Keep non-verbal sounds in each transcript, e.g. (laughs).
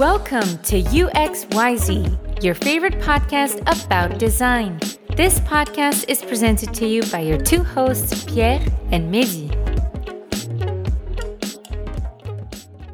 Welcome to UXYZ, your favorite podcast about design. This podcast is presented to you by your two hosts, Pierre and Mehdi.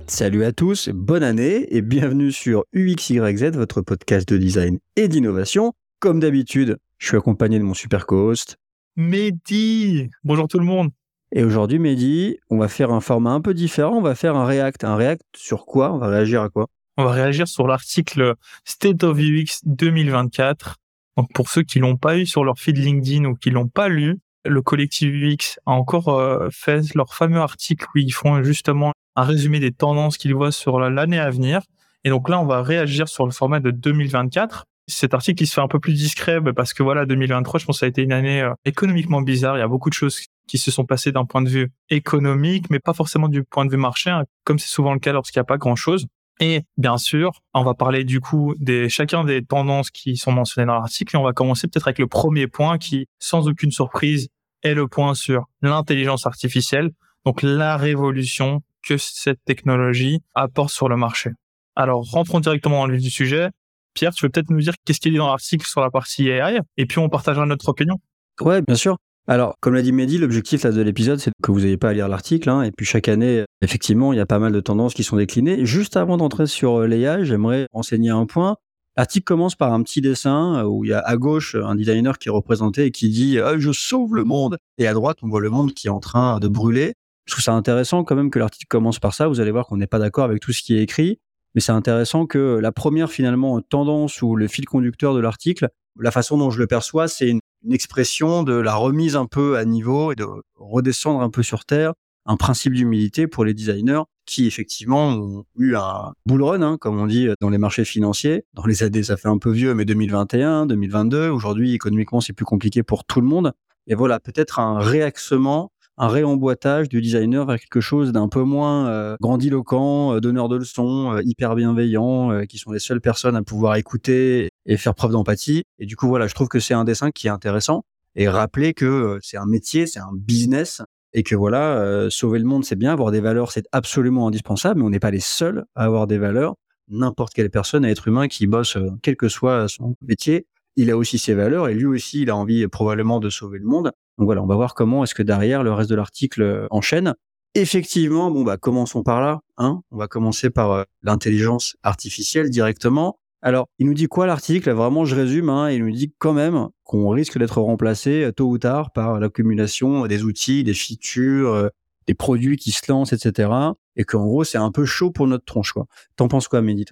Salut à tous, bonne année et bienvenue sur UXYZ, votre podcast de design et d'innovation. Comme d'habitude, je suis accompagné de mon super co-host. Mehdi Bonjour tout le monde Et aujourd'hui, Mehdi, on va faire un format un peu différent. On va faire un React. Un React sur quoi? On va réagir à quoi? On va réagir sur l'article State of UX 2024. Donc pour ceux qui l'ont pas eu sur leur feed LinkedIn ou qui l'ont pas lu, le collectif UX a encore euh, fait leur fameux article où ils font justement un résumé des tendances qu'ils voient sur l'année à venir. Et donc là, on va réagir sur le format de 2024. Cet article, il se fait un peu plus discret bah, parce que voilà, 2023, je pense que ça a été une année euh, économiquement bizarre. Il y a beaucoup de choses qui se sont passées d'un point de vue économique, mais pas forcément du point de vue marché, hein, comme c'est souvent le cas lorsqu'il n'y a pas grand-chose. Et bien sûr, on va parler du coup des chacun des tendances qui sont mentionnées dans l'article et on va commencer peut-être avec le premier point qui, sans aucune surprise, est le point sur l'intelligence artificielle, donc la révolution que cette technologie apporte sur le marché. Alors, rentrons directement dans le vif du sujet. Pierre, tu veux peut-être nous dire qu'est-ce qu'il y a dans l'article sur la partie AI et puis on partagera notre opinion. Ouais, bien sûr. Alors, comme l'a dit Mehdi, l'objectif de l'épisode, c'est que vous n'ayez pas à lire l'article. Hein, et puis chaque année, effectivement, il y a pas mal de tendances qui sont déclinées. Juste avant d'entrer sur euh, l'AI, j'aimerais renseigner un point. L'article commence par un petit dessin où il y a à gauche un designer qui est représenté et qui dit Je sauve le monde !» Et à droite, on voit le monde qui est en train de brûler. Je trouve ça intéressant quand même que l'article commence par ça. Vous allez voir qu'on n'est pas d'accord avec tout ce qui est écrit. Mais c'est intéressant que la première finalement tendance ou le fil conducteur de l'article, la façon dont je le perçois, c'est une, expression de la remise un peu à niveau et de redescendre un peu sur terre, un principe d'humilité pour les designers qui effectivement ont eu un bull run, hein, comme on dit dans les marchés financiers. Dans les années, ça fait un peu vieux, mais 2021, 2022, aujourd'hui économiquement c'est plus compliqué pour tout le monde. Et voilà, peut-être un réaxement un réemboîtage du designer vers quelque chose d'un peu moins euh, grandiloquent, euh, donneur de leçons, euh, hyper bienveillant, qui sont les seules personnes à pouvoir écouter et faire preuve d'empathie. Et du coup, voilà, je trouve que c'est un dessin qui est intéressant et rappeler que c'est un métier, c'est un business et que voilà, sauver le monde, c'est bien, avoir des valeurs, c'est absolument indispensable, mais on n'est pas les seuls à avoir des valeurs. N'importe quelle personne, être humain qui bosse, quel que soit son métier, il a aussi ses valeurs et lui aussi, il a envie probablement de sauver le monde. Donc voilà, on va voir comment est-ce que derrière le reste de l'article euh, enchaîne. Effectivement, bon bah commençons par là. Hein on va commencer par euh, l'intelligence artificielle directement. Alors, il nous dit quoi l'article? Vraiment, je résume. Hein, il nous dit quand même qu'on risque d'être remplacé euh, tôt ou tard par l'accumulation des outils, des features, des produits qui se lancent, etc. Et qu'en gros, c'est un peu chaud pour notre tronche. Quoi. T'en penses quoi, Mehdi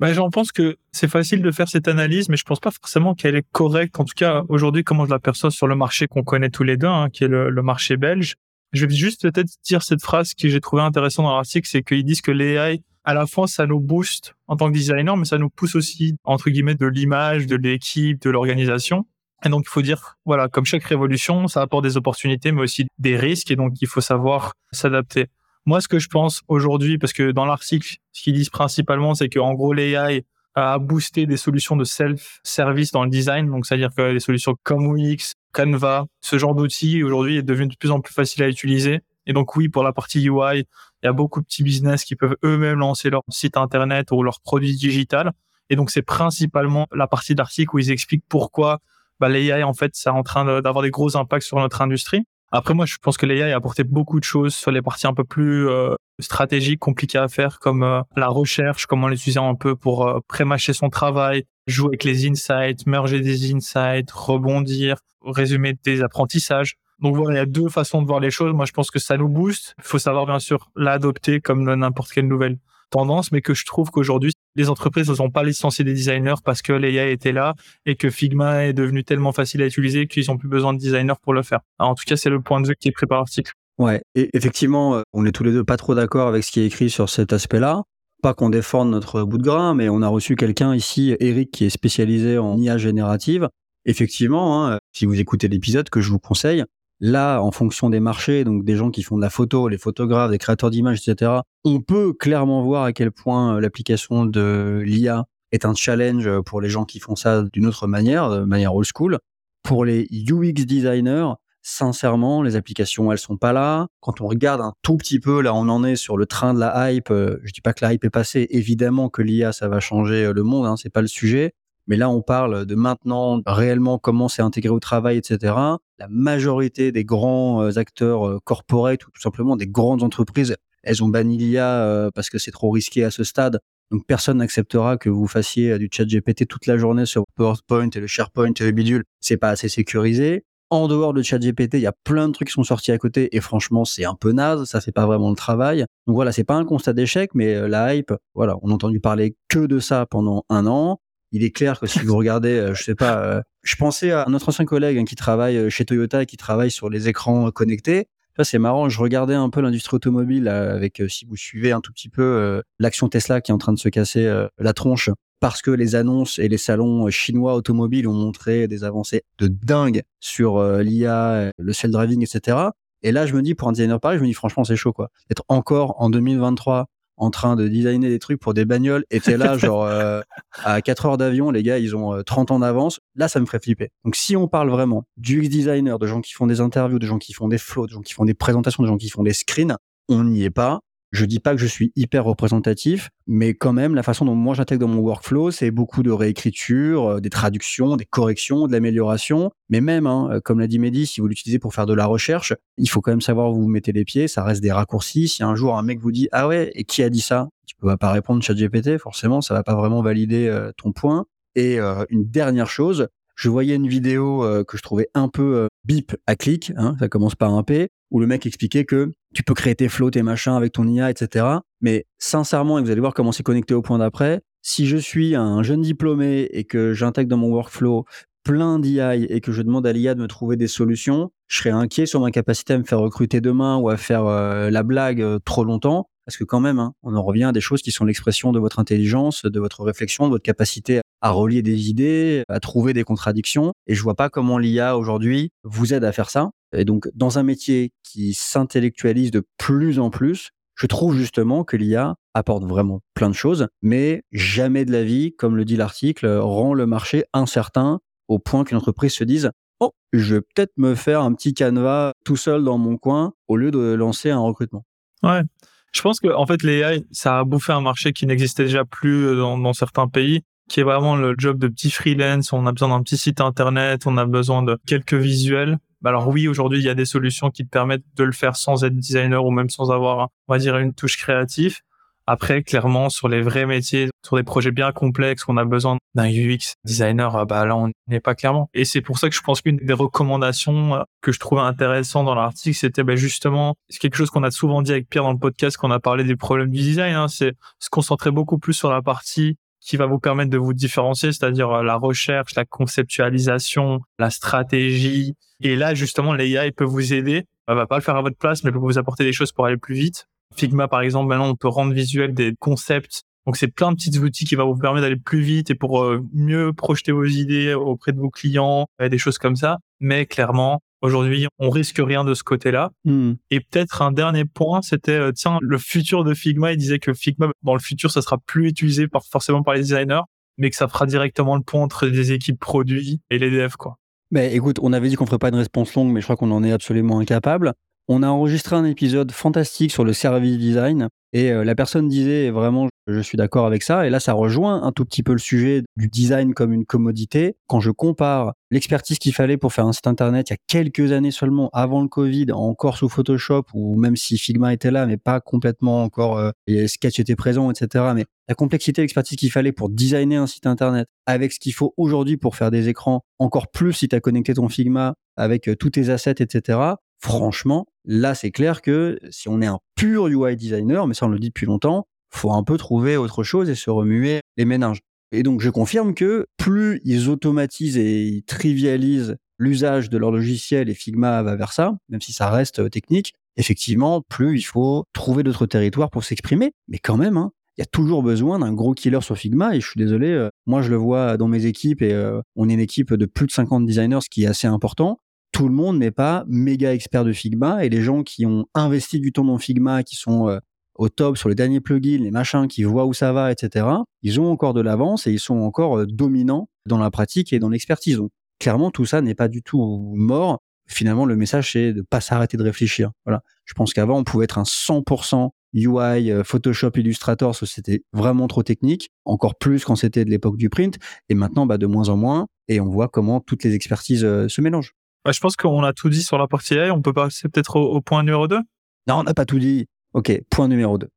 bah, j'en pense que c'est facile de faire cette analyse, mais je pense pas forcément qu'elle est correcte. En tout cas, aujourd'hui, comment je l'aperçois sur le marché qu'on connaît tous les deux, hein, qui est le, marché belge? Je vais juste peut-être dire cette phrase que j'ai trouvé intéressante dans l'article, c'est qu'ils disent que l'AI, à la fois, ça nous booste en tant que designer, mais ça nous pousse aussi, entre guillemets, de l'image, de l'équipe, de l'organisation. Et donc, il faut dire, voilà, comme chaque révolution, ça apporte des opportunités, mais aussi des risques, et donc il faut savoir s'adapter. Moi, ce que je pense aujourd'hui, parce que dans l'article, ce qu'ils disent principalement, c'est qu'en gros, l'AI a boosté des solutions de self-service dans le design. Donc, c'est-à-dire que les solutions comme Wix, Canva, ce genre d'outils aujourd'hui est devenu de plus en plus facile à utiliser. Et donc, oui, pour la partie UI, il y a beaucoup de petits business qui peuvent eux-mêmes lancer leur site internet ou leur produit digital. Et donc, c'est principalement la partie d'article où ils expliquent pourquoi bah, l'AI, en fait, c'est en train d'avoir des gros impacts sur notre industrie. Après, moi, je pense que l'AI a apporté beaucoup de choses sur les parties un peu plus euh, stratégiques, compliquées à faire, comme euh, la recherche, comment l'utiliser un peu pour euh, prémâcher son travail, jouer avec les insights, merger des insights, rebondir, résumer des apprentissages. Donc voilà, il y a deux façons de voir les choses. Moi, je pense que ça nous booste. Il faut savoir, bien sûr, l'adopter comme n'importe quelle nouvelle tendance, mais que je trouve qu'aujourd'hui, les entreprises ne sont pas licenciées des designers parce que l'AI était là et que Figma est devenu tellement facile à utiliser qu'ils n'ont plus besoin de designers pour le faire. en tout cas, c'est le point de vue qui est pris l'article. Ouais, et effectivement, euh, on est tous les deux pas trop d'accord avec ce qui est écrit sur cet aspect-là. Pas qu'on défende notre bout de grain, mais on a reçu quelqu'un ici, Eric, qui est spécialisé en IA générative. Effectivement, hein, si vous écoutez l'épisode que je vous conseille, Là, en fonction des marchés, donc des gens qui font de la photo, les photographes, des créateurs d'images, etc., on peut clairement voir à quel point euh, l'application de l'IA est un challenge pour les gens qui font ça d'une autre manière, de manière old school. Pour les UX designers, sincèrement, les applications, elles sont pas là. Quand on regarde un tout petit peu, là, on en est sur le train de la hype. Euh, je dis pas que la hype est passée. Évidemment que l'IA, ça va changer euh, le monde. Hein, c'est pas le sujet. Mais là, on parle de maintenant réellement comment c'est intégré au travail, etc. La majorité des grands euh, acteurs corporate ou tout simplement des grandes entreprises, elles ont banni l'IA parce que c'est trop risqué à ce stade. Donc personne n'acceptera que vous fassiez du chat GPT toute la journée sur PowerPoint et le SharePoint et le bidule. C'est pas assez sécurisé en dehors de ChatGPT, il y a plein de trucs qui sont sortis à côté et franchement, c'est un peu naze, ça fait pas vraiment le travail. Donc voilà, c'est pas un constat d'échec, mais euh, la hype, voilà, on a entendu parler que de ça pendant un an. Il est clair que si vous regardez, euh, je sais pas, euh, je pensais à notre ancien collègue hein, qui travaille chez Toyota et qui travaille sur les écrans connectés. Ça, c'est marrant. Je regardais un peu l'industrie automobile avec, si vous suivez un tout petit peu l'action Tesla qui est en train de se casser la tronche parce que les annonces et les salons chinois automobiles ont montré des avancées de dingue sur euh, l'IA, le self-driving, etc. Et là, je me dis, pour un designer pareil, je me dis, franchement, c'est chaud, quoi. D'être encore en 2023 en train de designer des trucs pour des bagnoles, et t'es là, (laughs) genre, euh, à 4 heures d'avion, les gars, ils ont 30 euh, ans d'avance. Là, ça me ferait flipper. Donc, si on parle vraiment du designer, de gens qui font des interviews, de gens qui font des flows, de gens qui font des présentations, de gens qui font des screens, on n'y est pas. Je dis pas que je suis hyper représentatif, mais quand même, la façon dont moi j'intègre dans mon workflow, c'est beaucoup de réécriture, euh, des traductions, des corrections, de l'amélioration. Mais même, hein, euh, comme l'a dit Mehdi, si vous l'utilisez pour faire de la recherche, il faut quand même savoir où vous mettez les pieds. Ça reste des raccourcis. Si un jour un mec vous dit ah ouais, et qui a dit ça? Tu peux pas répondre ChatGPT, forcément, ça va pas vraiment valider euh, ton point. Et une dernière chose, je voyais une vidéo que je trouvais un peu bip à clic, hein, ça commence par un P, où le mec expliquait que tu peux créer tes flots, tes machins avec ton IA, etc. Mais sincèrement, et vous allez voir comment c'est connecté au point d'après, si je suis un jeune diplômé et que j'intègre dans mon workflow plein d'IA et que je demande à l'IA de me trouver des solutions, je serais inquiet sur ma capacité à me faire recruter demain ou à faire euh, la blague euh, trop longtemps. Parce que quand même, hein, on en revient à des choses qui sont l'expression de votre intelligence, de votre réflexion, de votre capacité à relier des idées, à trouver des contradictions. Et je vois pas comment l'IA aujourd'hui vous aide à faire ça. Et donc, dans un métier qui s'intellectualise de plus en plus, je trouve justement que l'IA apporte vraiment plein de choses, mais jamais de la vie, comme le dit l'article, rend le marché incertain au point qu'une entreprise se dise Oh, je vais peut-être me faire un petit canevas tout seul dans mon coin au lieu de lancer un recrutement. Ouais. Je pense que en fait l'AI, ça a bouffé un marché qui n'existait déjà plus dans, dans, certains pays, qui est vraiment le job de petit freelance. On a besoin d'un petit site internet, on a besoin de quelques visuels. Bah, alors oui, aujourd'hui, il y a des solutions qui te permettent de le faire sans être designer ou même sans avoir, on va dire, une touche créative. Après, clairement, sur les vrais métiers, sur des projets bien complexes, où on a besoin d'un UX designer, ah bah là, on n'est pas clairement. Et c'est pour ça que je pense qu'une des recommandations euh, que je trouvais intéressant dans l'article, c'était bah, justement, c'est quelque chose qu'on a souvent dit avec Pierre dans le podcast, quand on a parlé des problèmes du design, hein, c'est se concentrer beaucoup plus sur la partie qui va vous permettre de vous différencier, c'est-à-dire euh, la recherche, la conceptualisation, la stratégie. Et là, justement, l'AI peut vous aider. Elle va pas le faire à votre place, mais peut vous apporter des choses pour aller plus vite. Figma, par exemple, maintenant, on peut rendre visuel des concepts. Donc, c'est plein de petits outils qui vont vous permettre d'aller plus vite et pour euh, mieux projeter vos idées auprès de vos clients, et des choses comme ça. Mais clairement, Aujourd'hui, on risque rien de ce côté-là. Hmm. Et peut-être un dernier point, c'était euh, tiens, le futur de Figma. Il disait que Figma, dans le futur, ça sera plus utilisé par, forcément par les designers, mais que ça fera directement le pont entre des équipes produits et les devs, quoi. Mais écoute, on avait dit qu'on ferait pas une réponse longue, mais je crois qu'on en est absolument incapable. On a enregistré un épisode fantastique sur le service design et euh, la personne disait vraiment je suis d'accord avec ça. Et là, ça rejoint un tout petit peu le sujet du design comme une commodité. Quand je compare l'expertise qu'il fallait pour faire un site internet il y a quelques années seulement, avant le Covid, encore sous Photoshop, ou même si Figma était là, mais pas complètement encore, euh, et Sketch était présent, etc. Mais la complexité, l'expertise qu'il fallait pour designer un site internet, avec ce qu'il faut aujourd'hui pour faire des écrans, encore plus si tu as connecté ton Figma avec euh, tous tes assets, etc. Franchement, là, c'est clair que si on est un pur UI designer, mais ça on le dit depuis longtemps, faut un peu trouver autre chose et se remuer les méninges. Et donc, je confirme que plus ils automatisent et ils trivialisent l'usage de leur logiciel et Figma va vers ça, même si ça reste euh, technique, effectivement, plus il faut trouver d'autres territoires pour s'exprimer. Mais quand même, hein, il y a toujours besoin d'un gros killer sur Figma et je suis désolé, euh, moi je le vois dans mes équipes et euh, on est une équipe de plus de 50 designers, ce qui est assez important. Tout le monde n'est pas méga expert de Figma et les gens qui ont investi du temps dans Figma, qui sont au top sur les derniers plugins, les machins qui voient où ça va, etc., ils ont encore de l'avance et ils sont encore euh, dominants dans la pratique et dans l'expertise. Donc, clairement, tout ça n'est pas du tout mort. finalement, le message, c'est de pas s'arrêter de réfléchir. Voilà. Je pense qu'avant, on pouvait être un 100% UI, euh, Photoshop, Illustrator, c'était vraiment trop technique, encore plus quand c'était de l'époque du print, et maintenant, bah, de moins en moins, et on voit comment toutes les expertises euh, se mélangent. Bah, je pense qu'on a tout dit sur la partie AI, on peut passer peut-être au, point numéro 2 Non, on n'a pas tout dit. Ok, point numéro 2.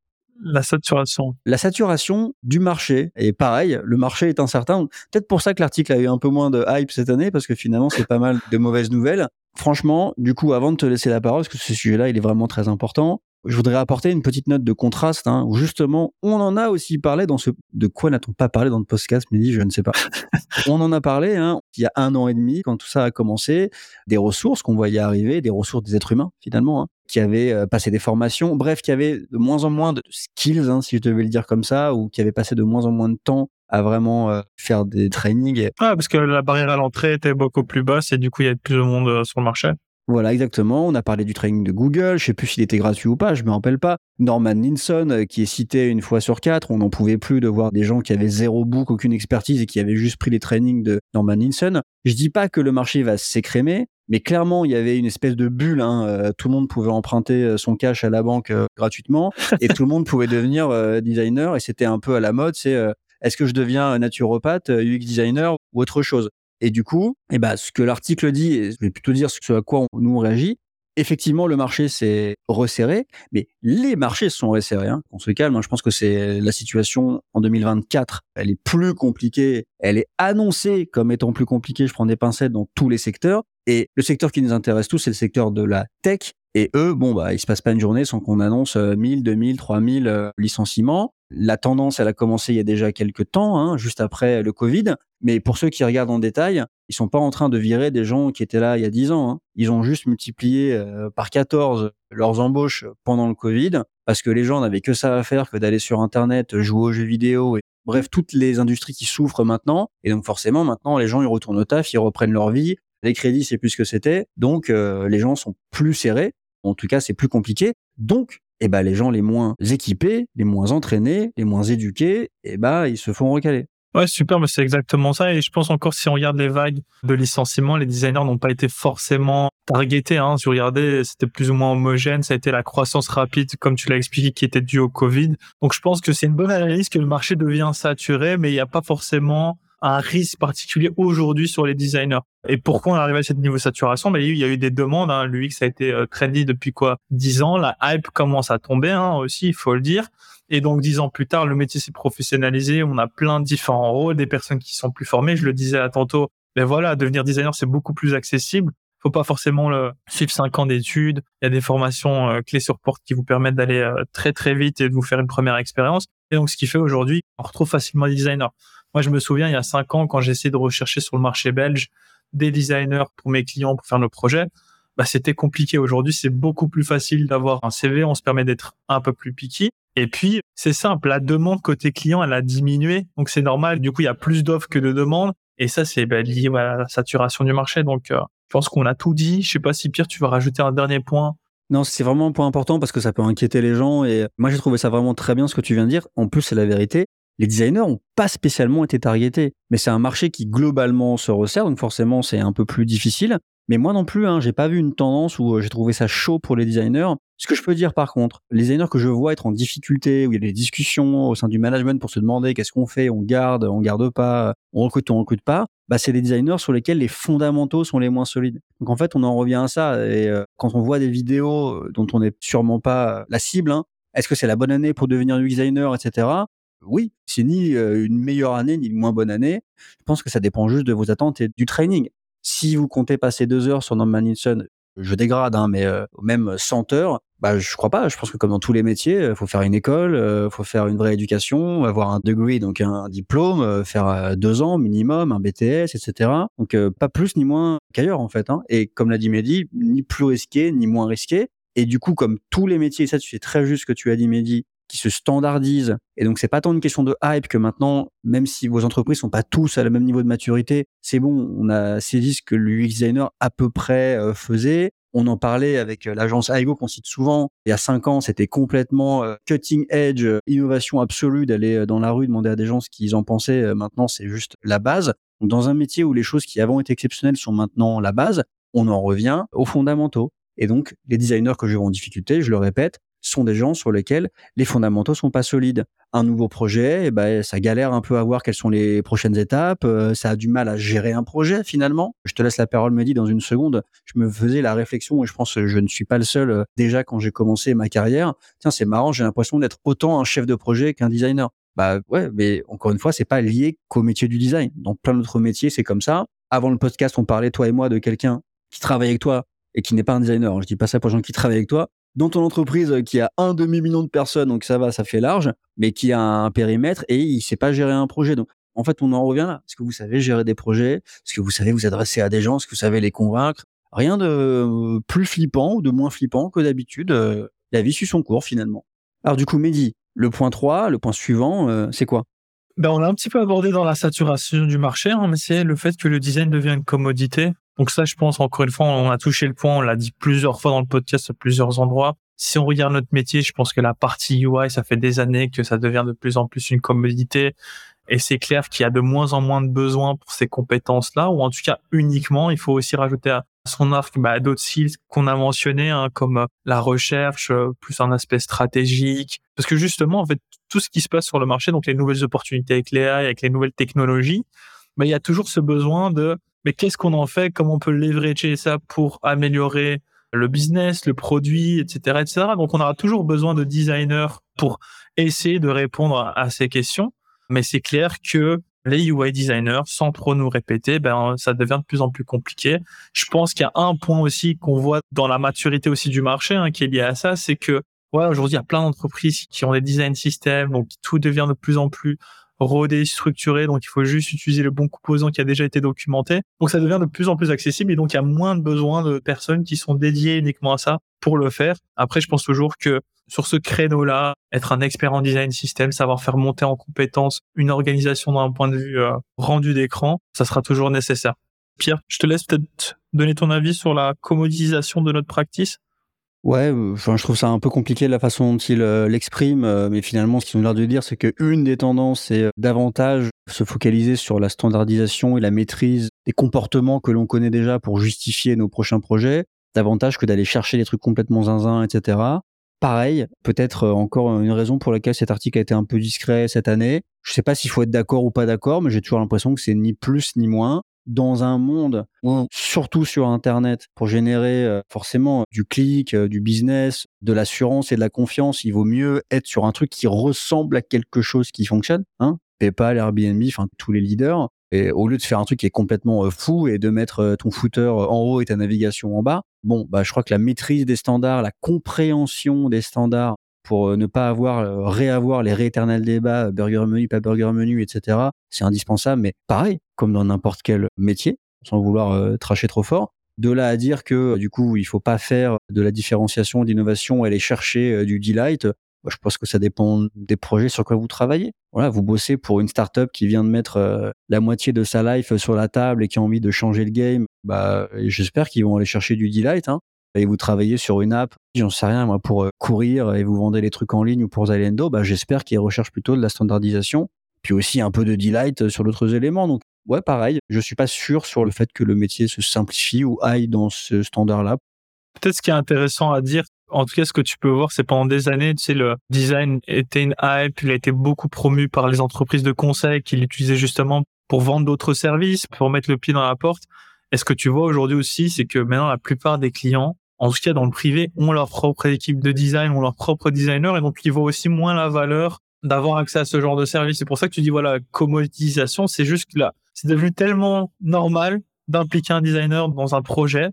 La saturation. La saturation du marché. Et pareil, le marché est incertain. Peut-être pour ça que l'article a eu un peu moins de hype cette année, parce que finalement, c'est pas mal de mauvaises nouvelles. Franchement, du coup, avant de te laisser la parole, parce que ce sujet-là, il est vraiment très important, je voudrais apporter une petite note de contraste, hein, où justement, on en a aussi parlé dans ce... De quoi n'a-t-on pas parlé dans le podcast, Mehdi Je ne sais pas. (laughs) on en a parlé hein, il y a un an et demi, quand tout ça a commencé, des ressources qu'on voyait arriver, des ressources des êtres humains, finalement, hein, qui avaient euh, passé des formations, bref, qui avaient de moins en moins de skills, hein, si je devais le dire comme ça, ou qui avaient passé de moins en moins de temps à vraiment euh, faire des trainings. Ah, parce que la barrière à l'entrée était beaucoup plus basse et du coup, il y a plus de monde euh, sur le marché. Voilà, exactement. On a parlé du training de Google. Je sais plus s'il était gratuit ou pas. Je me rappelle pas. Norman Ninson, euh, qui est cité une fois sur quatre. On n'en pouvait plus de voir des gens qui avaient zéro book, aucune expertise et qui avaient juste pris les trainings de Norman Ninson. Je dis pas que le marché va s'écrémer, mais clairement, il y avait une espèce de bulle. Hein. Euh, tout le monde pouvait emprunter euh, son cash à la banque gratuitement et tout le monde pouvait devenir designer. Et c'était un peu à la mode. C'est est-ce que je deviens naturopathe, UX designer ou autre chose? Et du coup, eh ben, ce que l'article dit, et je vais plutôt dire ce à quoi nous on réagit, effectivement, le marché s'est resserré, mais les marchés sont resserrés. Hein. On se calme. Hein. Je pense que c'est la situation en 2024. Elle est plus compliquée. Elle est annoncée comme étant plus compliquée. Je prends des pincettes dans tous les secteurs. Et le secteur qui nous intéresse tous, c'est le secteur de la tech. Et eux, bon, bah, il se passe pas une journée sans qu'on annonce 1000, 2000, 3000 licenciements. La tendance, elle a commencé il y a déjà quelques temps, hein, juste après le Covid. Mais pour ceux qui regardent en détail, ils sont pas en train de virer des gens qui étaient là il y a 10 ans. Hein. Ils ont juste multiplié euh, par 14 leurs embauches pendant le Covid parce que les gens n'avaient que ça à faire que d'aller sur Internet, jouer aux jeux vidéo et bref, toutes les industries qui souffrent maintenant. Et donc forcément, maintenant, les gens, ils retournent au taf, ils reprennent leur vie. Les crédits, c'est plus ce que c'était. Donc, euh, les gens sont plus serrés. En tout cas, c'est plus compliqué. Donc, eh ben, les gens les moins équipés, les moins entraînés, les moins éduqués, eh ben, ils se font recaler. Ouais, super, mais c'est exactement ça. Et je pense encore, si on regarde les vagues de licenciement, les designers n'ont pas été forcément targetés. Hein. Si vous regardez, c'était plus ou moins homogène. Ça a été la croissance rapide, comme tu l'as expliqué, qui était due au Covid. Donc, je pense que c'est une bonne analyse que le marché devient saturé, mais il n'y a pas forcément un risque particulier aujourd'hui sur les designers. Et pourquoi on arrive à ce niveau de saturation? Ben, Il y a eu des demandes. Hein. L'UX a été euh, trendy depuis quoi? 10 ans. La hype commence à tomber hein, aussi, il faut le dire. Et donc, dix ans plus tard, le métier s'est professionnalisé. On a plein de différents rôles, des personnes qui sont plus formées. Je le disais à tantôt. Mais voilà, devenir designer, c'est beaucoup plus accessible. Faut pas forcément le, suivre cinq ans d'études. Il y a des formations euh, clés sur porte qui vous permettent d'aller euh, très très vite et de vous faire une première expérience. Et donc, ce qui fait aujourd'hui, on retrouve facilement des designers. Moi, je me souviens, il y a cinq ans, quand essayé de rechercher sur le marché belge des designers pour mes clients pour faire nos projets, bah, c'était compliqué. Aujourd'hui, c'est beaucoup plus facile d'avoir un CV. On se permet d'être un peu plus picky. Et puis, c'est simple. La demande côté client, elle a diminué. Donc, c'est normal. Du coup, il y a plus d'offres que de demandes. Et ça, c'est bah, lié à la saturation du marché. Donc, euh, je pense qu'on a tout dit. Je sais pas si Pierre, tu vas rajouter un dernier point. Non, c'est vraiment un point important parce que ça peut inquiéter les gens. Et moi, j'ai trouvé ça vraiment très bien ce que tu viens de dire. En plus, c'est la vérité les designers n'ont pas spécialement été targetés. Mais c'est un marché qui globalement se resserre, donc forcément c'est un peu plus difficile. Mais moi non plus, hein, j'ai pas vu une tendance où euh, j'ai trouvé ça chaud pour les designers. Ce que je peux dire par contre, les designers que je vois être en difficulté, où il y a des discussions au sein du management pour se demander qu'est-ce qu'on fait, on garde, on garde pas, on recrute, on recrute pas, bah c'est les designers sur lesquels les fondamentaux sont les moins solides. Donc en fait, on en revient à ça. Et euh, quand on voit des vidéos euh, dont on n'est sûrement pas la cible, hein, est-ce que c'est la bonne année pour devenir UX designer, etc oui, c'est ni une meilleure année ni une moins bonne année. Je pense que ça dépend juste de vos attentes et du training. Si vous comptez passer deux heures sur Norman Nielsen, je dégrade, hein, mais même 100 heures, bah, je crois pas. Je pense que comme dans tous les métiers, il faut faire une école, il faut faire une vraie éducation, avoir un degree, donc un diplôme, faire deux ans minimum, un BTS, etc. Donc pas plus ni moins qu'ailleurs en fait. Hein. Et comme l'a dit Mehdi, ni plus risqué ni moins risqué. Et du coup, comme tous les métiers, ça, tu sais très juste ce que tu as dit, Mehdi, qui se standardisent. Et donc, c'est pas tant une question de hype que maintenant, même si vos entreprises sont pas tous à le même niveau de maturité, c'est bon, on a saisi ce que le UX designer à peu près euh, faisait. On en parlait avec euh, l'agence Aigo qu'on cite souvent. Il y a cinq ans, c'était complètement euh, cutting edge, innovation absolue d'aller dans la rue demander à des gens ce qu'ils en pensaient. Maintenant, c'est juste la base. dans un métier où les choses qui avant étaient exceptionnelles sont maintenant la base, on en revient aux fondamentaux. Et donc, les designers que je vois en difficulté, je le répète, sont des gens sur lesquels les fondamentaux sont pas solides. Un nouveau projet, eh ben, ça galère un peu à voir quelles sont les prochaines étapes, euh, ça a du mal à gérer un projet finalement. Je te laisse la parole, Mehdi, dans une seconde. Je me faisais la réflexion et je pense que je ne suis pas le seul euh, déjà quand j'ai commencé ma carrière. Tiens, c'est marrant, j'ai l'impression d'être autant un chef de projet qu'un designer. Bah ouais, mais encore une fois, c'est pas lié qu'au métier du design. Dans plein d'autres métiers, c'est comme ça. Avant le podcast, on parlait toi et moi de quelqu'un qui travaille avec toi et qui n'est pas un designer. Je dis pas ça pour les gens qui travaillent avec toi. Dans ton entreprise euh, qui a un demi-million de personnes, donc ça va, ça fait large, mais qui a un périmètre et il sait pas gérer un projet. Donc, en fait, on en revient là. Est-ce que vous savez gérer des projets? Est-ce que vous savez vous adresser à des gens? Est-ce que vous savez les convaincre? Rien de euh, plus flippant ou de moins flippant que d'habitude. Euh, la vie suit son cours finalement. Alors du coup, Mehdi, le point 3, le point suivant, c'est quoi? Ben, on l'a un petit peu abordé dans la saturation du marché, hein, mais c'est le fait que le design devient une commodité. Donc ça, je pense, encore une fois, on a touché le point, on l'a dit plusieurs fois dans le podcast à plusieurs endroits. Si on regarde notre métier, je pense que la partie UI, ça fait des années que ça devient de plus en plus une commodité. Et c'est clair qu'il y a de moins en moins de besoins pour ces compétences-là, ou en tout cas uniquement, il faut aussi rajouter à son arc bah, d'autres skills qu'on a mentionnés, hein, comme euh, la recherche, euh, plus un aspect stratégique. Parce que justement, en fait, tout ce qui se passe sur le marché, donc les nouvelles opportunités avec l'AI, avec les nouvelles technologies, bah, il y a toujours ce besoin de mais qu'est-ce qu'on en fait? Comment on peut leverager ça pour améliorer le business, le produit, etc., etc. Donc, on aura toujours besoin de designers pour essayer de répondre à ces questions. Mais c'est clair que les UI designers, sans trop nous répéter, ben, ça devient de plus en plus compliqué. Je pense qu'il y a un point aussi qu'on voit dans la maturité aussi du marché, hein, qui est lié à ça, c'est que, ouais, aujourd'hui, il y a plein d'entreprises qui ont des design systems, donc tout devient de plus en plus rodé, structuré, donc il faut juste utiliser le bon composant qui a déjà été documenté. Donc ça devient de plus en plus accessible et donc il y a moins de besoin de personnes qui sont dédiées uniquement à ça pour le faire. Après, je pense toujours que sur ce créneau-là, être un expert en design system, savoir faire monter en compétence une organisation d'un point de vue euh, rendu d'écran, ça sera toujours nécessaire. Pierre, je te laisse peut-être donner ton avis sur la commodisation de notre practice. Ouais, enfin, je trouve ça un peu compliqué la façon dont il euh, l'exprime, euh, mais finalement, ce qu'ils ont l'air de dire, c'est qu'une des tendances, c'est euh, davantage se focaliser sur la standardisation et la maîtrise des comportements que l'on connaît déjà pour justifier nos prochains projets, davantage que d'aller chercher des trucs complètement zinzin, etc. Pareil, peut-être encore une raison pour laquelle cet article a été un peu discret cette année. Je sais pas s'il faut être d'accord ou pas d'accord, mais j'ai toujours l'impression que c'est ni plus ni moins dans un monde où, surtout sur Internet, pour générer euh, forcément du clic, euh, du business, de l'assurance et de la confiance, il vaut mieux être sur un truc qui ressemble à quelque chose qui fonctionne. Hein PayPal, Airbnb, enfin tous les leaders. Et au lieu de faire un truc qui est complètement euh, fou et de mettre ton footer en haut et ta navigation en bas, bon, bah, je crois que la maîtrise des standards, la compréhension des standards pour euh, ne pas avoir, euh, réavoir les rééternels débats, euh, burger menu, pas burger menu, etc. C'est indispensable, mais pareil, comme dans n'importe quel métier, sans vouloir tracher trop fort. De là à dire que du coup, il faut pas faire de la différenciation, d'innovation, aller chercher du delight. je pense que ça dépend des projets sur quoi vous travaillez. Voilà, vous bossez pour une startup qui vient de mettre la moitié de sa life sur la table et qui a envie de changer le game. Bah, j'espère qu'ils vont aller chercher du delight. Hein et vous travaillez sur une app, j'en sais rien moi, pour euh, courir et vous vendez les trucs en ligne ou pour Zalendo, bah, j'espère qu'ils recherchent plutôt de la standardisation, puis aussi un peu de delight euh, sur d'autres éléments. Donc ouais, pareil, je suis pas sûr sur le fait que le métier se simplifie ou aille dans ce standard-là. Peut-être ce qui est intéressant à dire, en tout cas, ce que tu peux voir, c'est pendant des années, tu sais, le design était une hype, il a été beaucoup promu par les entreprises de conseil qui l'utilisaient justement pour vendre d'autres services, pour mettre le pied dans la porte. Et ce que tu vois aujourd'hui aussi, c'est que maintenant, la plupart des clients en tout cas dans le privé, ont leur propre équipe de design, ont leur propre designer, et donc ils voient aussi moins la valeur d'avoir accès à ce genre de service. C'est pour ça que tu dis, voilà, commodisation, c'est juste que là, c'est devenu tellement normal d'impliquer un designer dans un projet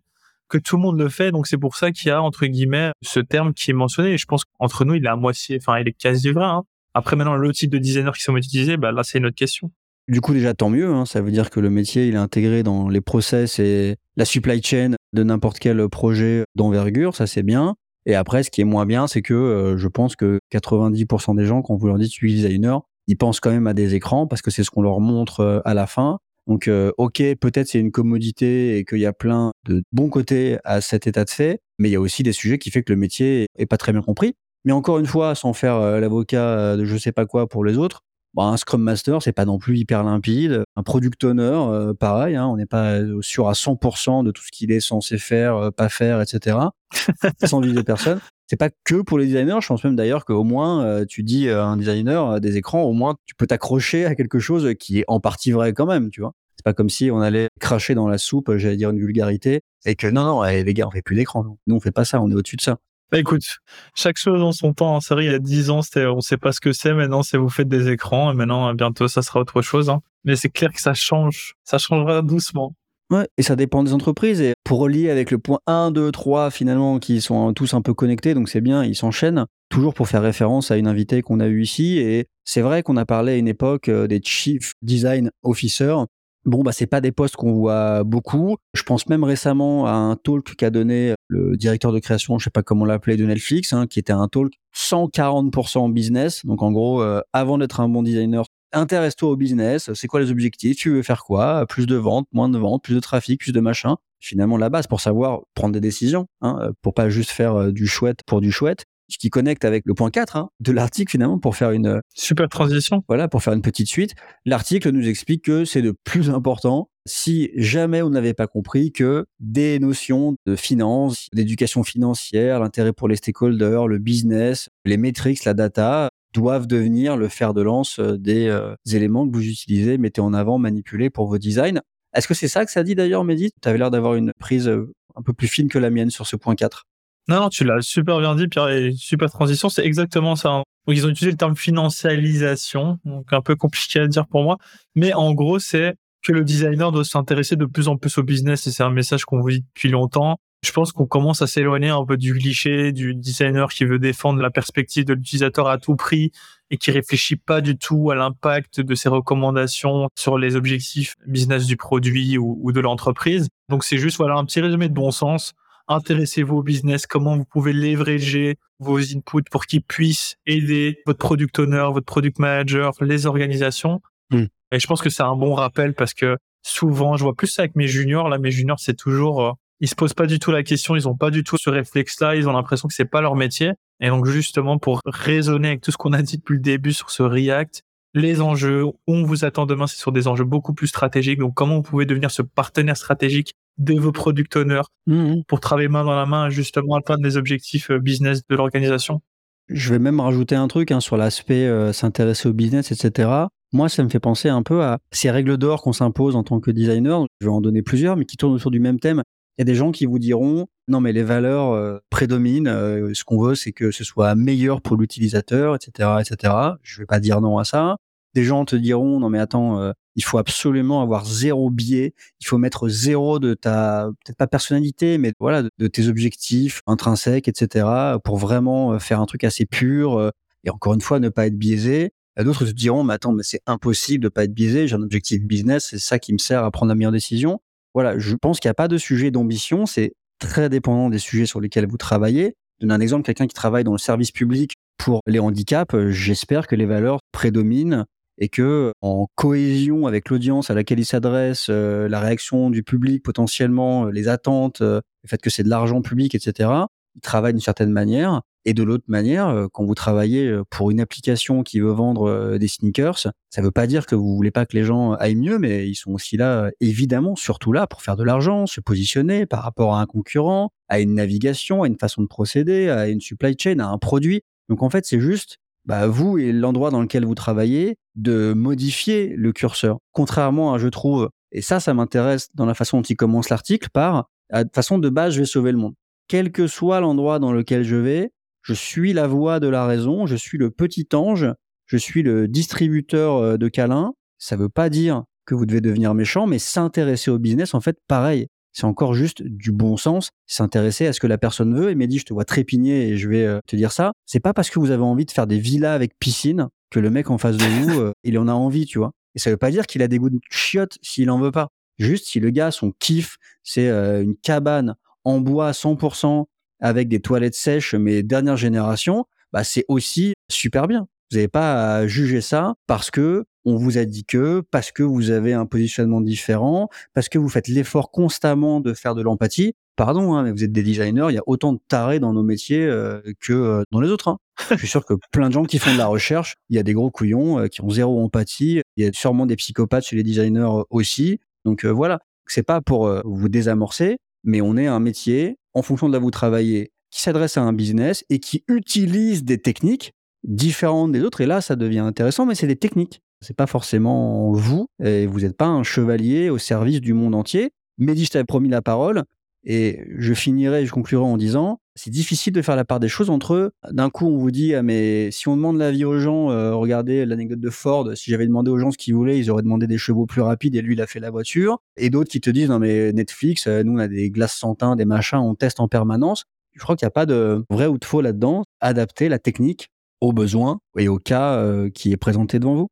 que tout le monde le fait. Donc c'est pour ça qu'il y a, entre guillemets, ce terme qui est mentionné. Et je pense qu'entre nous, il est à moitié, enfin, il est quasi vrai. Hein. Après, maintenant, le type de designer qui sont utilisés, bah, là, c'est une autre question. Du coup, déjà, tant mieux. Hein. Ça veut dire que le métier, il est intégré dans les process et la supply chain de n'importe quel projet d'envergure. Ça, c'est bien. Et après, ce qui est moins bien, c'est que euh, je pense que 90% des gens, quand vous leur dites UX designer, ils pensent quand même à des écrans parce que c'est ce qu'on leur montre euh, à la fin. Donc, euh, ok, peut-être c'est une commodité et qu'il y a plein de bons côtés à cet état de fait, mais il y a aussi des sujets qui fait que le métier est pas très bien compris. Mais encore une fois, sans faire l'avocat de je sais pas quoi pour les autres, Bon, un Scrum Master, c'est pas non plus hyper limpide. Un Product Owner, pareil, hein, on n'est pas sûr à 100% de tout ce qu'il est censé faire, pas faire, etc. (laughs) sans viser personne. C'est pas que pour les designers. Je pense même d'ailleurs qu'au moins, tu dis à un designer des écrans, au moins tu peux t'accrocher à quelque chose qui est en partie vrai quand même, tu vois. C'est pas comme si on allait cracher dans la soupe, j'allais dire une vulgarité, et que non, non, eh, les gars, on fait plus d'écran. Nous, on fait pas ça, on est au-dessus de ça. Bah écoute, chaque chose en son temps. En série, il y a 10 ans, c'était, on sait pas ce que c'est. Maintenant, c'est vous faites des écrans. Et maintenant, bientôt, ça sera autre chose. Hein. Mais c'est clair que ça change. Ça changera doucement. Ouais, et ça dépend des entreprises. Et pour relier avec le point 1, 2, 3, finalement, qui sont tous un peu connectés, donc c'est bien, ils s'enchaînent. Toujours pour faire référence à une invitée qu'on a eue ici. Et c'est vrai qu'on a parlé à une époque euh, des Chief Design Officers. Bon, bah, c'est pas des postes qu'on voit beaucoup. Je pense même récemment à un talk qu'a donné le directeur de création, je sais pas comment l'appeler, de Netflix, hein, qui était un talk 140% business. Donc, en gros, euh, avant d'être un bon designer, intéresse-toi au business. C'est quoi les objectifs? Tu veux faire quoi? Plus de ventes, moins de ventes, plus de trafic, plus de machin. Finalement, la base pour savoir prendre des décisions, hein, pour pas juste faire euh, du chouette pour du chouette qui connecte avec le point 4 hein, de l'article finalement pour faire une super transition. Voilà, pour faire une petite suite. L'article nous explique que c'est de plus important si jamais on n'avait pas compris que des notions de finance, d'éducation financière, l'intérêt pour les stakeholders, le business, les métriques, la data doivent devenir le fer de lance euh, des euh, éléments que vous utilisez, mettez en avant, manipulez pour vos designs. Est-ce que c'est ça que ça dit d'ailleurs, Mehdi Tu avais l'air d'avoir une prise euh, un peu plus fine que la mienne sur ce point 4. Non, non, tu l'as super bien dit, Pierre, et super transition, c'est exactement ça. Hein. Ils ont utilisé le terme financialisation, donc un peu compliqué à dire pour moi, mais en gros, c'est que le designer doit s'intéresser de plus en plus au business, et c'est un message qu'on vous dit depuis longtemps. Je pense qu'on commence à s'éloigner un peu du cliché du designer qui veut défendre la perspective de l'utilisateur à tout prix et qui réfléchit pas du tout à l'impact de ses recommandations sur les objectifs business du produit ou, ou de l'entreprise. Donc c'est juste voilà un petit résumé de bon sens intéressez-vous au business, comment vous pouvez leverager vos inputs pour qu'ils puissent aider votre product owner, votre product manager, les organisations. Hmm. Et je pense que c'est un bon rappel parce que souvent, je vois plus ça avec mes juniors. Là, mes juniors, c'est toujours, euh, ils se posent pas du tout la question, ils ont pas du tout ce réflexe-là, ils ont l'impression que c'est pas leur métier. Et donc, justement, pour raisonner avec tout ce qu'on a dit depuis le début sur ce React, les enjeux, où on vous attend demain, c'est sur des enjeux beaucoup plus stratégiques. Donc, comment vous pouvez devenir ce partenaire stratégique de vos product owners mmh pour travailler main dans la main justement atteindre les objectifs euh, business de l'organisation? Je vais même rajouter un truc hein, sur l'aspect euh, s'intéresser au business, etc. Moi, ça me fait penser un peu à ces règles d'or qu'on s'impose en tant que designer. Je vais en donner plusieurs, mais qui tournent autour du même thème. Il y a des gens qui vous diront non, mais les valeurs euh, prédominent. ce qu'on veut, c'est que ce soit meilleur pour l'utilisateur, etc., etc. Je vais pas dire non à ça. Des gens te diront non, mais attends, il faut absolument avoir zéro biais. Il faut mettre zéro de ta, peut-être pas personnalité, mais voilà, de, tes objectifs intrinsèques, etc. pour vraiment euh, faire un truc assez pur. Euh, et encore une fois, ne pas être biaisé. D'autres te diront, mais attends, mais c'est impossible de pas être biaisé. J'ai un objectif business. C'est ça qui me sert à prendre la meilleure décision. Voilà. Je pense qu'il n'y a pas de sujet d'ambition. C'est très dépendant des sujets sur lesquels vous travaillez. Je un exemple. Quelqu'un qui travaille dans le service public pour les handicaps, euh, j'espère que les valeurs prédominent et que en cohésion avec l'audience à laquelle il s'adresse, euh, la réaction du public potentiellement, euh, les attentes, euh, le fait que c'est de l'argent public, etc. Il travaille d'une certaine manière. Et de l'autre manière, quand vous travaillez pour une application qui veut vendre des sneakers, ça ne veut pas dire que vous voulez pas que les gens aillent mieux, mais ils sont aussi là, évidemment, surtout là pour faire de l'argent, se positionner par rapport à un concurrent, à une navigation, à une façon de procéder, à une supply chain, à un produit. Donc en fait, c'est juste bah, vous et l'endroit dans lequel vous travaillez, de modifier le curseur. Contrairement à, je trouve, et ça, ça m'intéresse dans la façon dont il commence l'article, par, de façon de base, je vais sauver le monde. Quel que soit l'endroit dans lequel je vais, je suis la voix de la raison, je suis le petit ange, je suis le distributeur euh, de câlins. Ça ne veut pas dire que vous devez devenir méchant, mais s'intéresser au business, en fait, pareil. C'est encore juste du bon sens, s'intéresser à ce que la personne veut. Et Mehdi, je te vois trépigner et je vais euh, te dire ça. C'est pas parce que vous avez envie de faire des villas avec piscine que le mec en face de vous, euh, il en a envie, tu vois. Et ça veut pas dire qu'il a des goûts de chiottes s'il en veut pas. Juste si le gars, son kiff, c'est euh, une cabane en bois 100% avec des toilettes sèches, mais dernière génération, bah c'est aussi super bien. Vous n'avez pas à juger ça parce que on vous a dit que parce que vous avez un positionnement différent, parce que vous faites l'effort constamment de faire de l'empathie. Pardon, hein, mais vous êtes des designers, il y a autant de tarés dans nos métiers euh, que euh, dans les autres. Hein. Je suis sûr que plein de gens qui font de la recherche, il y a des gros couillons euh, qui ont zéro empathie. Il y a sûrement des psychopathes chez les designers aussi. Donc voilà, c'est pas pour vous désamorcer, mais on est un métier en fonction de là où vous travaillez qui s'adresse à un business et qui utilise des techniques différentes des autres. Et là, ça devient intéressant, mais c'est des techniques. C'est pas forcément vous, et vous n'êtes pas un chevalier au service du monde entier. Mehdi, je t'avais promis la parole, et je finirai, je conclurai en disant, c'est difficile de faire la part des choses entre eux. D'un coup, on vous dit, ah, mais si on demande l'avis aux gens, euh, regardez l'anecdote de Ford, si j'avais demandé aux gens ce qu'ils voulaient, ils auraient demandé des chevaux plus rapides et lui, il a fait la voiture. Et d'autres qui te disent, non, mais Netflix, euh, nous, on a des glaces sans des machins, on teste en permanence. Je crois qu'il n'y a pas de vrai ou de faux là-dedans. Adapter la technique aux besoins et au cas euh, qui est présenté devant vous.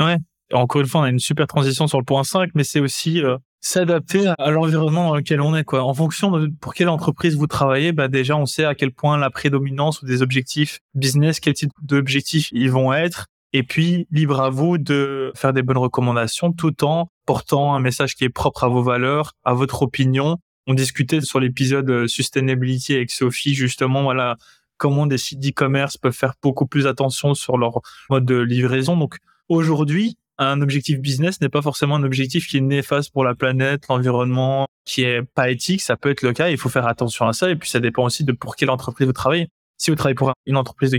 Ouais. Encore une fois, on a une super transition sur le point 5, mais c'est aussi euh, s'adapter à l'environnement dans lequel on est. Quoi. En fonction de pour quelle entreprise vous travaillez, bah déjà on sait à quel point la prédominance ou des objectifs business, quel type d'objectifs ils vont être. Et puis, libre à vous de faire des bonnes recommandations tout en portant un message qui est propre à vos valeurs, à votre opinion. On discutait sur l'épisode euh, Sustainability avec Sophie, justement, voilà, comment des sites d'e-commerce peuvent faire beaucoup plus attention sur leur mode de livraison. Donc, aujourd'hui, un objectif business n'est pas forcément un objectif qui est néfaste pour la planète, l'environnement, qui est pas éthique. Ça peut être le cas. Il faut faire attention à ça. Et puis, ça dépend aussi de pour quelle entreprise vous travaillez. Si vous travaillez pour une entreprise de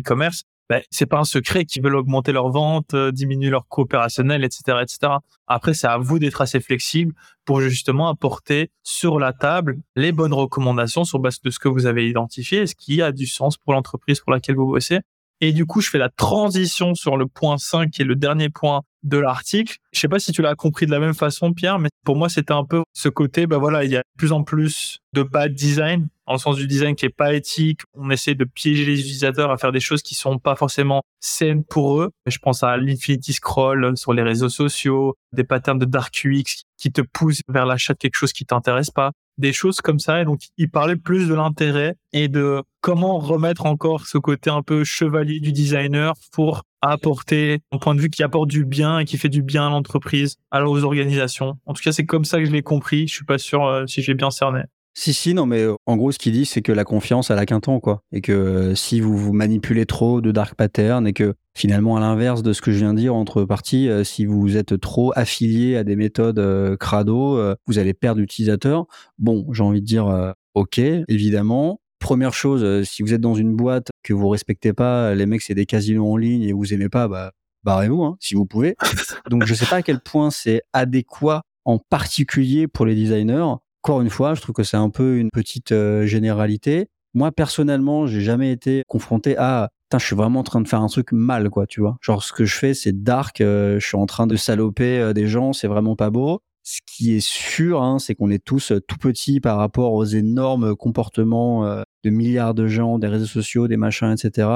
ben, c'est pas un secret qu'ils veulent augmenter leurs ventes, euh, diminuer leur coopérationnel, etc., etc. Après, c'est à vous d'être assez flexible pour justement apporter sur la table les bonnes recommandations sur base de ce que vous avez identifié ce qui a du sens pour l'entreprise pour laquelle vous bossez. Et du coup, je fais la transition sur le point 5, qui est le dernier point de l'article. Je sais pas si tu l'as compris de la même façon, Pierre, mais pour moi, c'était un peu ce côté, ben voilà, il y a de plus en plus de bad design, dans le sens du design qui est pas éthique. On essaie de piéger les utilisateurs à faire des choses qui sont pas forcément saines pour eux. Je pense à l'infinity scroll sur les réseaux sociaux, des patterns de dark UX qui te poussent vers l'achat de quelque chose qui t'intéresse pas des choses comme ça. Et donc, il parlait plus de l'intérêt et de comment remettre encore ce côté un peu chevalier du designer pour apporter un point de vue qui apporte du bien et qui fait du bien à l'entreprise, alors aux organisations. En tout cas, c'est comme ça que je l'ai compris. Je suis pas sûr euh, si j'ai bien cerné. Si, si, non, mais euh, en gros, ce qu'il dit, c'est que la confiance, elle a qu'un temps, quoi. Et que euh, si vous vous manipulez trop de dark patterns et que finalement, à l'inverse de ce que je viens de dire entre parties, euh, si vous êtes trop affilié à des méthodes crado, vous allez perdre l'utilisateur. Bon, j'ai envie de dire, ok, évidemment. Première chose, si vous êtes dans une boîte que vous respectez pas, les mecs, c'est des casinos en ligne et vous aimez pas, bah, barrez-vous, hein, si vous pouvez. (laughs) Donc, je sais pas à quel point c'est adéquat en particulier pour les designers encore une fois, je trouve que c'est un peu une petite euh, généralité. Moi, personnellement, j'ai jamais été confronté à je suis vraiment en train de faire un truc mal, quoi, tu vois. Genre, ce que je fais, c'est dark, euh, je suis en train de saloper euh, des gens, c'est vraiment pas beau. Ce qui est sûr, hein, c'est qu'on est tous tout petits par rapport aux énormes comportements de milliards de gens, des réseaux sociaux, des machins, etc.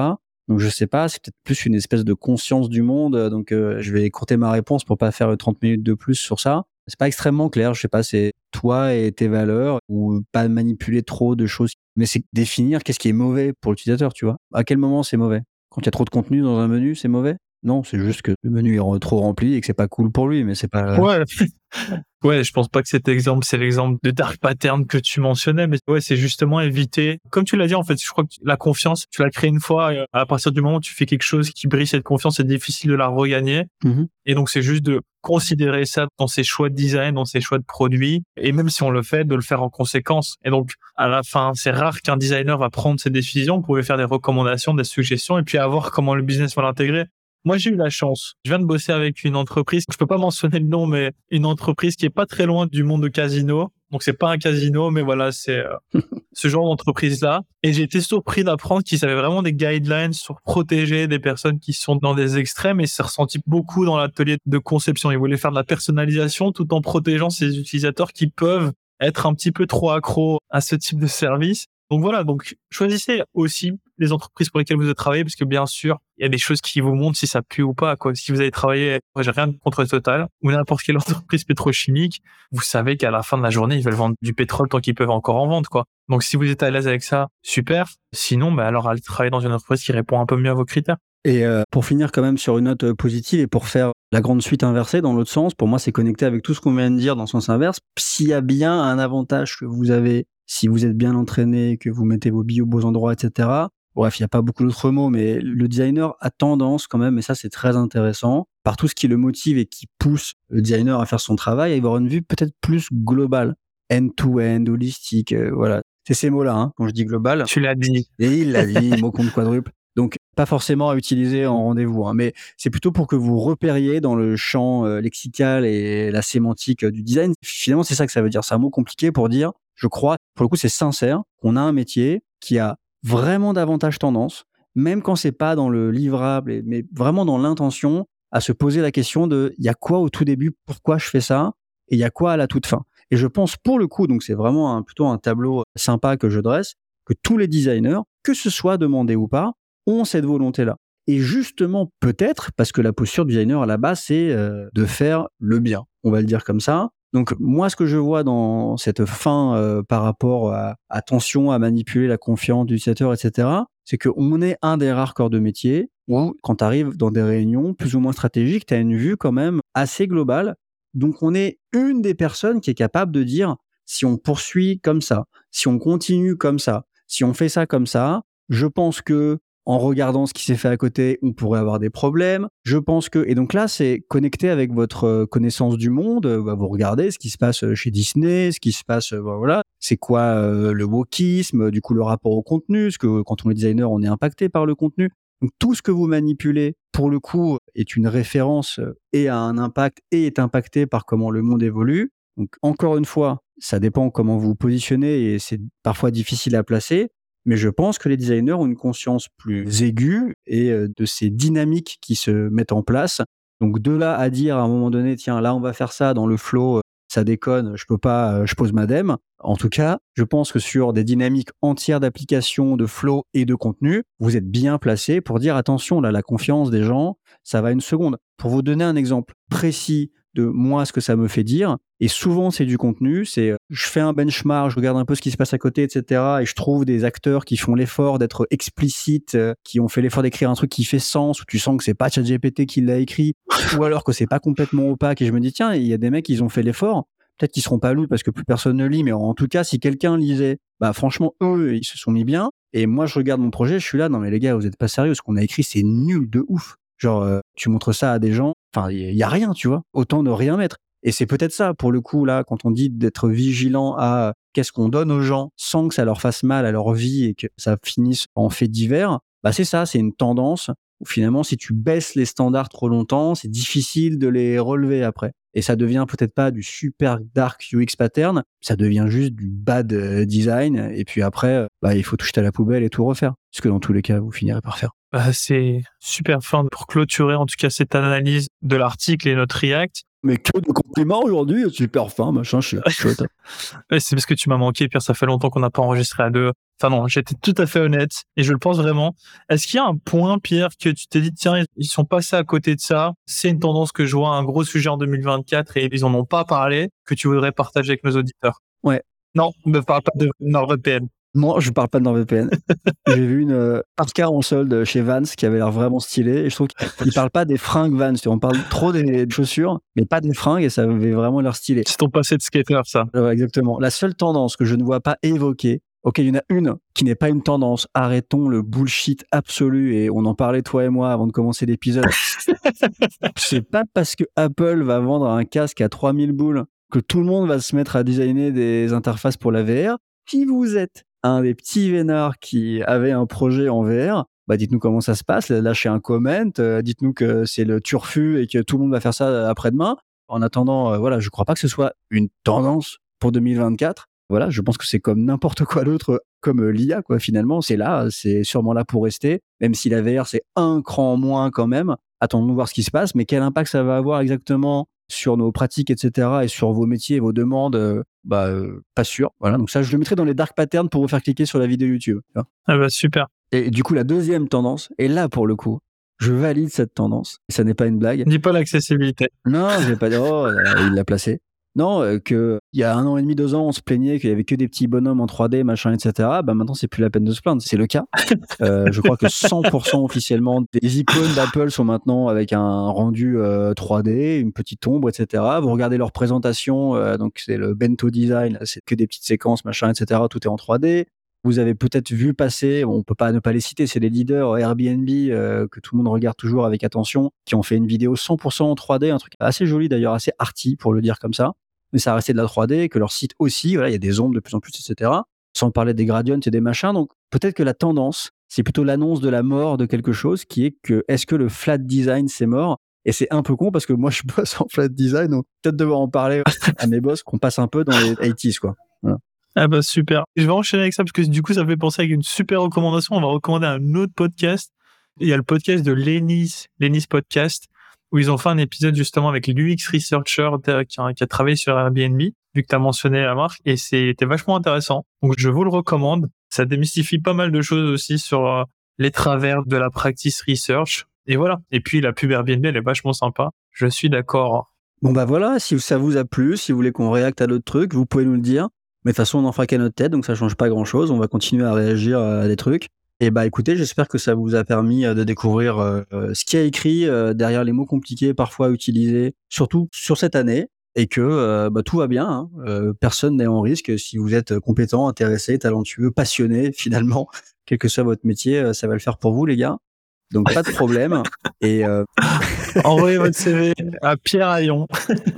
Donc je sais pas, c'est peut-être plus une espèce de conscience du monde. Donc je vais écourter ma réponse pour pas faire 30 minutes de plus sur ça. C'est pas extrêmement clair, je sais pas, c'est toi et tes valeurs ou pas manipuler trop de choses. Mais c'est définir qu'est-ce qui est mauvais pour l'utilisateur, tu vois. À quel moment c'est mauvais? Quand il y a trop de contenu dans un menu, c'est mauvais? Non, c'est juste que le menu est trop rempli et que c'est pas cool pour lui, mais c'est pas. Ouais. (laughs) Ouais, je pense pas que cet exemple, c'est l'exemple de dark pattern que tu mentionnais, mais ouais, c'est justement éviter. Comme tu l'as dit, en fait, je crois que la confiance, tu la crées une fois, et à partir du moment où tu fais quelque chose qui brise cette confiance, c'est difficile de la regagner. Mmh et donc, c'est juste de considérer ça dans ses choix de design, dans ses choix de produits, et même si on le fait, de le faire en conséquence. Et donc, à la fin, c'est rare qu'un designer va prendre ses décisions. Vous pouvez faire des recommandations, des suggestions, et puis à voir comment le business va l'intégrer. Moi, j'ai eu la chance. Je viens de bosser avec une entreprise, je peux pas mentionner le nom, mais une entreprise qui est pas très loin du monde de casino. Donc, c'est pas un casino, mais voilà, c'est euh, (laughs) ce genre d'entreprise-là. Et j'ai été surpris d'apprendre qu'ils avaient vraiment des guidelines sur protéger des personnes qui sont dans des extrêmes et c'est ressenti beaucoup dans l'atelier de conception. Ils voulaient faire de la personnalisation tout en protégeant ces utilisateurs qui peuvent être un petit peu trop accros à ce type de service. Donc voilà, donc choisissez aussi les entreprises pour lesquelles vous avez travaillé, parce que bien sûr, il y a des choses qui vous montrent si ça pue ou pas. Quoi. Si vous avez travaillé, j'ai rien contre Total ou n'importe quelle (laughs) entreprise pétrochimique, vous savez qu'à la fin de la journée, ils veulent vendre du pétrole tant qu'ils peuvent encore en vendre. Quoi. Donc si vous êtes à l'aise avec ça, super. Sinon, bah alors allez travailler dans une entreprise qui répond un peu mieux à vos critères. Et euh, pour finir quand même sur une note euh, positive et pour faire la grande suite inversée dans l'autre sens, pour moi c'est connecté avec tout ce qu'on vient de dire dans le sens inverse. S'il y a bien un avantage que vous avez, si vous êtes bien entraîné, que vous mettez vos billes aux beaux endroits, etc. Bref, il n'y a pas beaucoup d'autres mots, mais le designer a tendance quand même, et ça c'est très intéressant, par tout ce qui le motive et qui pousse le designer à faire son travail, à avoir une vue peut-être plus globale, end-to-end, holistique, euh, voilà. C'est ces mots-là, hein, quand je dis global. Tu l'as dit. Et il l'a dit, mot compte quadruple. Donc, pas forcément à utiliser en rendez-vous, hein, mais c'est plutôt pour que vous repériez dans le champ euh, lexical et la sémantique euh, du design. Finalement, c'est ça que ça veut dire. C'est un mot compliqué pour dire, je crois, pour le coup, c'est sincère, qu'on a un métier qui a vraiment davantage tendance, même quand c'est pas dans le livrable, mais vraiment dans l'intention, à se poser la question de, il y a quoi au tout début, pourquoi je fais ça, et il y a quoi à la toute fin? Et je pense pour le coup, donc c'est vraiment un, plutôt un tableau sympa que je dresse, que tous les designers, que ce soit demandé ou pas, ont cette volonté-là. Et justement, peut-être, parce que la posture du designer à la base, c'est euh, de faire le bien, on va le dire comme ça. Donc moi, ce que je vois dans cette fin euh, par rapport à attention à manipuler la confiance du utilisateur, etc., c'est qu'on est un des rares corps de métier où, quand tu arrives dans des réunions plus ou moins stratégiques, tu as une vue quand même assez globale. Donc on est une des personnes qui est capable de dire si on poursuit comme ça, si on continue comme ça, si on fait ça comme ça, je pense que en regardant ce qui s'est fait à côté, on pourrait avoir des problèmes. Je pense que et donc là, c'est connecté avec votre euh, connaissance du monde. Bah, vous regardez ce qui se passe euh, chez Disney, ce qui se passe, euh, voilà. C'est quoi le wokisme, du coup le rapport au contenu, parce que quand on est designer, on est impacté par le contenu. Donc tout ce que vous manipulez, pour le coup, est une référence et a un impact et est impacté par comment le monde évolue. Donc encore une fois, ça dépend comment vous vous positionnez et c'est parfois difficile à placer mais je pense que les designers ont une conscience plus aiguë et euh, de ces dynamiques qui se mettent en place. Donc de là à dire à un moment donné, tiens, là on va faire ça dans le flow, euh, ça déconne, je peux pas, euh, je pose madame. En tout cas, je pense que sur des dynamiques entières d'application, de flow et de contenu, vous êtes bien placé pour dire attention, là, la confiance des gens, ça va une seconde. Pour vous donner un exemple précis de moi ce que ça me fait dire. Et souvent, c'est du contenu. C'est euh, je fais un benchmark, je regarde un peu ce qui se passe à côté, etc. Et je trouve des acteurs qui font l'effort d'être explicites, euh, qui ont fait l'effort d'écrire un truc qui fait sens, où tu sens que c'est pas ChatGPT qui l'a écrit, ou alors que c'est pas complètement opaque. Et je me dis tiens, il y a des mecs, ils ont fait l'effort. Peut-être qu'ils seront pas lus parce que plus personne ne lit, mais en tout cas, si quelqu'un lisait, bah franchement, eux, ils se sont mis bien. Et moi, je regarde mon projet, je suis là, non mais les gars, vous êtes pas sérieux, ce qu'on a écrit, c'est nul de ouf. Genre, euh, tu montres ça à des gens, enfin, il y, a rien, tu vois. Autant ne rien mettre. Et c'est peut-être ça, pour le coup, là, quand on dit d'être vigilant à qu'est-ce qu'on donne aux gens sans que ça leur fasse mal à leur vie et que ça finisse en fait divers, bah c'est ça, c'est une tendance où finalement, si tu baisses les standards trop longtemps, c'est difficile de les relever après. Et ça devient peut-être pas du super dark UX pattern, ça devient juste du bad euh, design. Et puis après, euh, bah, il faut tout jeter à la poubelle et tout refaire. Ce que dans tous les cas, vous finirez par faire. Bah, c'est super fin pour clôturer en tout cas cette analyse de l'article et notre React. Mais que de compliments aujourd'hui, super fin, machin, je suis (laughs) chouette. c'est parce que tu m'as manqué, Pierre, ça fait longtemps qu'on n'a pas enregistré à deux. Enfin non, j'étais tout à fait honnête et je le pense vraiment. Est-ce qu'il y a un point, Pierre, que tu t'es dit, tiens, ils sont passés à côté de ça, c'est une tendance que je vois, un gros sujet en 2024 et ils en ont pas parlé, que tu voudrais partager avec nos auditeurs Ouais. Non, ne parle pas de NordVPN. Non, je parle pas de NordVPN. (laughs) J'ai vu une euh, car en solde chez Vans qui avait l'air vraiment stylé. Et je trouve qu'il (laughs) parle pas des fringues Vans. On parle trop des chaussures, mais pas des fringues et ça avait vraiment l'air stylé. C'est ton passé de skater, ça. exactement. La seule tendance que je ne vois pas évoquée, Ok, il y en a une qui n'est pas une tendance. Arrêtons le bullshit absolu et on en parlait toi et moi avant de commencer l'épisode. (laughs) C'est pas parce que Apple va vendre un casque à 3000 boules que tout le monde va se mettre à designer des interfaces pour la VR. Si vous êtes un des petits vénards qui avait un projet en VR, bah dites-nous comment ça se passe, lâchez un comment, euh, dites-nous que c'est le turfu et que tout le monde va faire ça après-demain. En attendant, euh, voilà, je crois pas que ce soit une tendance pour 2024. Voilà, je pense que c'est comme n'importe quoi d'autre, comme euh, l'IA, quoi. Finalement, c'est là, c'est sûrement là pour rester. Même si la VR c'est un cran moins quand même. Attendons de voir ce qui se passe, mais quel impact ça va avoir exactement sur nos pratiques, etc., et sur vos métiers et vos demandes, euh, bah, euh, pas sûr. Voilà, donc ça, je le mettrai dans les dark patterns pour vous faire cliquer sur la vidéo YouTube. Ah bah super. Et du coup, la deuxième tendance, et là pour le coup, je valide cette tendance. Ça n'est pas une blague. Dis pas l'accessibilité. Non, je vais pas dire, oh, il l'a placé. Non, euh, que il y a un an et demi, deux ans, on se plaignait qu'il y avait que des petits bonhommes en 3D, machin, etc. Bah maintenant, c'est plus la peine de se plaindre. C'est le cas. (laughs) Euh, je crois que 100% officiellement des icônes d'Apple sont maintenant avec un rendu 3D, euh, une petite ombre, etc. Vous regardez leur présentation, donc c'est le bento design, c'est que des petites séquences, machin, etc. Tout est en 3D. Vous avez peut-être vu passer, on peut pas ne pas les citer, c'est les leaders Airbnb que tout le monde regarde toujours avec attention, qui ont fait une vidéo 100% en 3D, un truc assez joli d'ailleurs, assez arty pour le dire comme ça mais ça restait de la 3D, que leur site aussi, voilà, il y a des ombres de plus en plus, etc. Sans parler des gradients et des machins. Donc peut-être que la tendance, c'est plutôt l'annonce de la mort de quelque chose qui est que est-ce que le flat design c'est mort? Et c'est un peu con parce que moi (laughs) je bosse en flat design donc peut-être devoir en parler (laughs) à mes boss qu'on passe un peu dans les 80s quoi. Ah bah super. Je vais enchaîner avec ça parce que du coup ça fait penser avec une super recommandation. On va recommander un autre podcast. Il y a le podcast de Lenis, Lenis Podcast, où ils ont fait un épisode justement avec l'UX Researcher qui a, qui a, travaillé sur Airbnb, vu que tu as mentionné la marque, et c'était vachement intéressant. Donc je vous le recommande. Ça démystifie pas mal de choses aussi sur euh, les travers de la practice research. Et voilà. Et puis la pub Airbnb, elle est vachement sympa. Je suis d'accord. Bon bah voilà, si ça vous a plu, si vous voulez qu'on réacte à d'autres trucs, vous pouvez nous le dire. Mais de toute façon, on en fera qu'à notre tête, donc ça change pas grand chose. On va continuer à réagir à des trucs. Et bah écoutez, j'espère que ça vous a permis euh, de découvrir euh, ce qui a écrit euh, derrière les mots compliqués parfois utilisés, surtout sur cette année, et que bah, tout va bien. Hein. personne n'est en risque. Si vous êtes compétent, intéressé, talentueux, passionné, (laughs) finalement, quel que soit votre métier, ça va le faire pour vous, les gars. Donc pas de problème. et envoyez votre (laughs) CV à Pierre Aillon.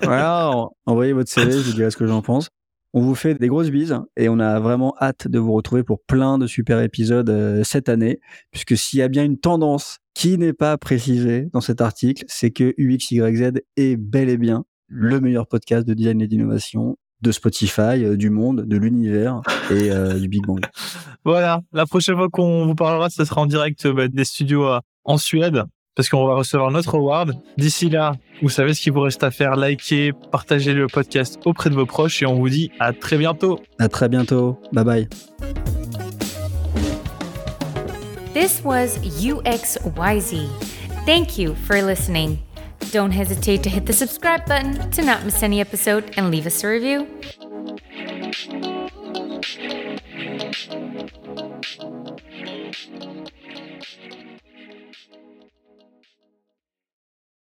voilà, envoyez votre CV, je vous dirai ce que j'en pense. On vous fait des grosses bises et on a vraiment hâte de vous retrouver pour plein de super épisodes euh, cette année, puisque s'il y a bien une tendance qui n'est pas précisée dans cet article, c'est que UXYZ est bel et bien le meilleur podcast de design et d'innovation de Spotify, euh, du monde, de l'univers et euh, du Big Bang. (laughs) Voilà, la prochaine fois qu'on vous parlera, ce sera en direct bah, des studios en Suède parce qu'on va recevoir notre award. D'ici là, vous savez ce qu'il vous reste à faire, likez, partagez le podcast auprès de vos proches et on vous dit à très bientôt. À très bientôt. Bye bye. This was UXYZ. Thank you for listening. Don't hesitate to hit the subscribe button to not miss any episode and leave us a review.